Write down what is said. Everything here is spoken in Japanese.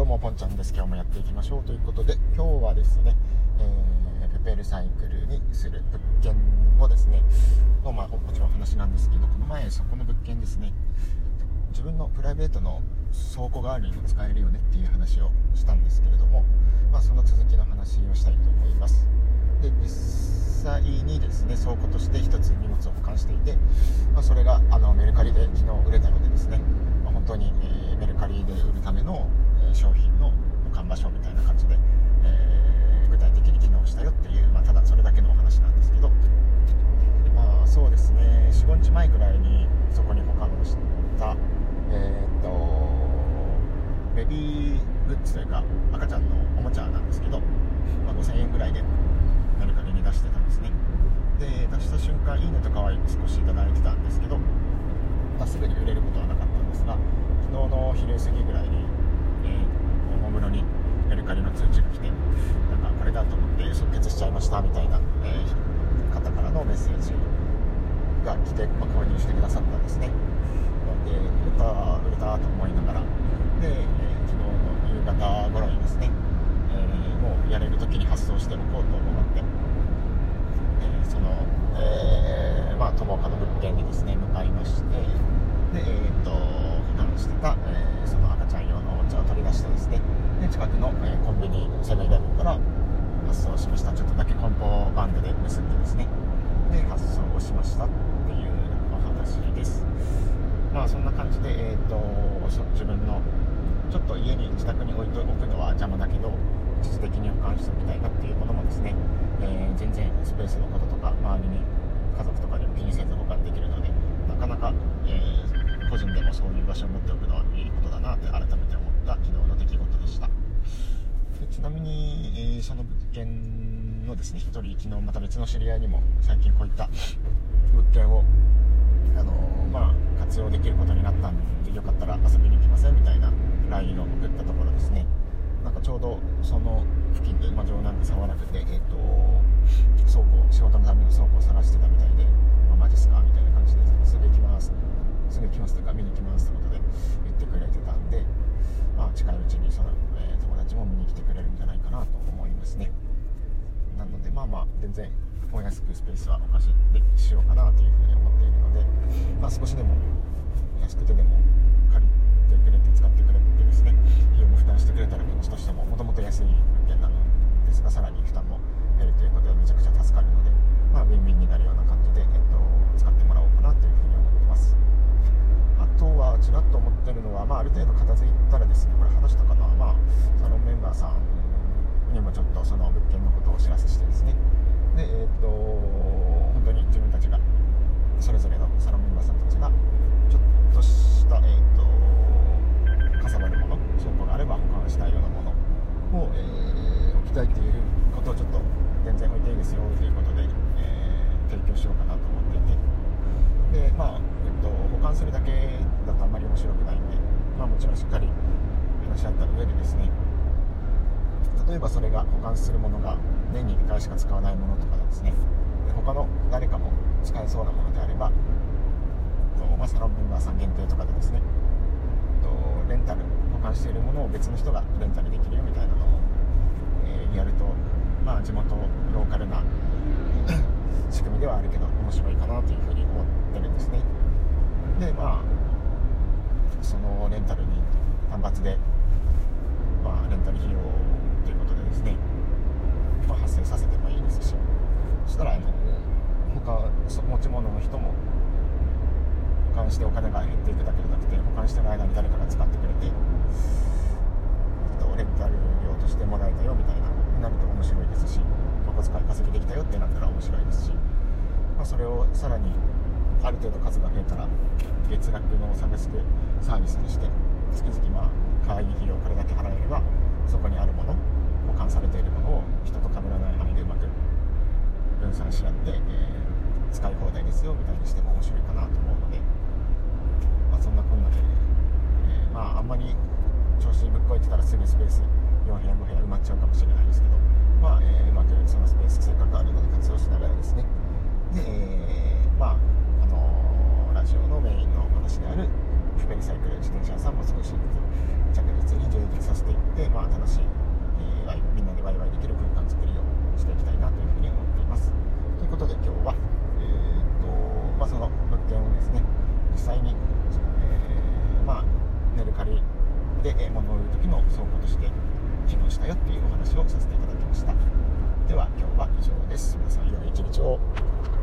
どうもポンちゃんです。今日もやっていきましょうということで今日はですね、えー、ペペルサイクルにする物件をですねの、まあ、もちろん話なんですけどこの前そこの物件ですね自分のプライベートの倉庫代わりにも使えるよねっていう話をしたんですけれども、まあ、その続きの話をしたいと思います。で実際にですね倉庫として1つ荷物を保管していて、まあ、それがあのメルカリで昨日売れたのでですね、まあ、本当に、えー、メルカリで売るための商品の保管場所みたいな感じで、えー、具体的に機能したよっていう、まあ、ただそれだけのお話なんですけど。まあそうですね。45日前くらいにそこに保管をしたえー、っとベビーグッズというか赤ちゃんのおもちゃなんですけど、まあ、5000円ぐらいでメルカリに出してたんですね。で出した瞬間いいねとかは少し頂いてたんですけど、まあ、すぐに売れることはなかったんですが昨日の昼過ぎぐらいにの通知が来てなんかこれだと思って即決しちゃいましたみたいな、えー、方からのメッセージが来て、まあ、購入してくださったんですね。で売れた売れたと思いながらで、えー、昨日の夕方頃にですね、えー、もうやれる時に発送しておこうと思って、えー、その、えー、まあ友果の物件にですね向かいましてでえっ、と保管してた、えーその赤ちゃん用のおもちゃ出してですね。で近くの、えコンビニセブンイレブンから発送しました。ちょっとだけ梱包バンドで結んでですね。で発送をしましたっていうお話です。まあそんな感じで、えーと、自分のちょっと家に自宅に置いておくのは邪魔だけど一時的に保管しておきたいなっていうものもですね、えー、全然スペースのこととか周りに家族とかでも気にせず保管できるのでなかなか、えー、個人でもそういう場所を持っておくのはいいことだなって改めて思った昨日の出来事でした。でちなみに、えー、その物件のですね1人昨日また別の知り合いにも最近こういった物件をあのまあ、活用できることになったんでよかったら遊びに来ませんみたいな LINE を送ったところですね。なんかちょうどその付近で、まあ、城南で沢なくて、えーと、倉庫仕事のための倉庫を探してたみたいで、まあ、マジっすかみたいな感じですぐ行きます。すぐ行きますとか見に行きますってことで言ってくれてたんで、まあ、近いうちにその、えー、友達も見に来てくれるんじゃないかなと思いますね。なのでまあまあ全然お安くスペースはお貸しでしようかなというふうに思っているので、まあ、少しでも安くてでも借りてくれて使ってくれてですね費用も負担してくれたらこっちとしてももともと安い物件なのですがさらに負担も減るということでめちゃくちゃ助かるので、まあ、ウィンウィンになるような感じで、えっと、使ってもらおうかなというふうに思ってますあとはちらっと思ってるのは、まあ、ある程度片付いたらですねこれ話したかな、まあ、サロンメンバーさんにもちょっとその物件のことをお知らせしてですねで、えー、っと本当に自分たちがそれぞれのサロンメンバーさんたちがちょっとした、えー、っとかさばるもの証拠があれば保管したいようなものを、えー、置きたいっていうことをちょっと全然置いていいですよということで、えー、提供しようかなと思っていてでまあ、えっと、保管するだけだとあんまり面白くないんで、まあ、もちろんしっかり話し合った上でですね例えばそれが保管するものが年に1回しか使わないものとかですねで他の誰かも使えそうなものであればまあ、サロンメンバーさん限定とかでですねレンタル保管しているものを別の人がレンタルできるよみたいなのを、え、やると、まあ、地元ローカルな 仕組みではあるけど面白いかなというふうに思ってるんですね。でまあそのレンタルに単発で、まあ、レンタル費用ということでですね、まあ、発生させてもいいですしそしたらあの他持ち物の人も保管してお金が減っていくだけじゃなくて保管してる間に誰かが使ってくれて、えっと、レンタル料としてもらえたよみたいななると面白いですしお小遣い稼ぎできたよってなったら面白いですし、まあ、それをさらにある程度数が増えたら月額のサブスクサービスにして月々まあ会員費用これだけ払えればそこにあるもの保管されているものを人と被らない範囲でうまく分散し合って、えー、使い放題ですよみたいにしても面白いかなと思うので、まあ、そんなこんなで、えー、まああんまり調子にぶっこいてたらすぐスペース4部屋5部屋埋まっちゃうかもしれないですけど、まあえー、うまくそのスペースせっかくあるので活用しながらですね。で、えー、まああの、メインの話であるフペリサイクル自転車屋さんも少しずつ着実に充実させていって楽しい、えー、みんなでワイワイできる空間作りをしていきたいなというふうに思っています。ということで今日は、えーとまあ、その物件をですね実際に、えー、まあ、メルカリで物を売る時の倉庫として機能したよっていうお話をさせていただきました。では今日は以上です。皆さん良い一日を。